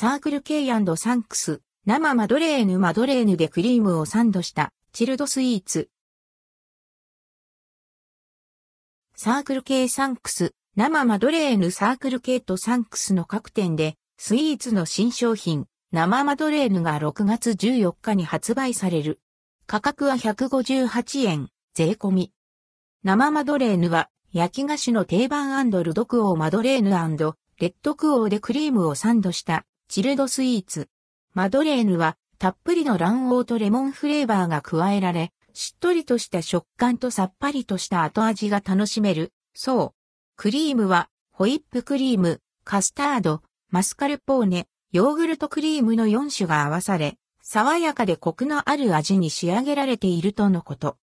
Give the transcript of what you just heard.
サークル K& サンクス、生マドレーヌマドレーヌでクリームをサンドしたチルドスイーツ。サークル K サンクス、生マドレーヌサークル K とサンクスの各店でスイーツの新商品、生マドレーヌが6月14日に発売される。価格は158円、税込み。生マドレーヌは焼き菓子の定番ルドクオーマドレーヌレッドクオーでクリームをサンドしたチルドスイーツ。マドレーヌはたっぷりの卵黄とレモンフレーバーが加えられ、しっとりとした食感とさっぱりとした後味が楽しめる。そう。クリームはホイップクリーム、カスタード、マスカルポーネ、ヨーグルトクリームの4種が合わされ、爽やかでコクのある味に仕上げられているとのこと。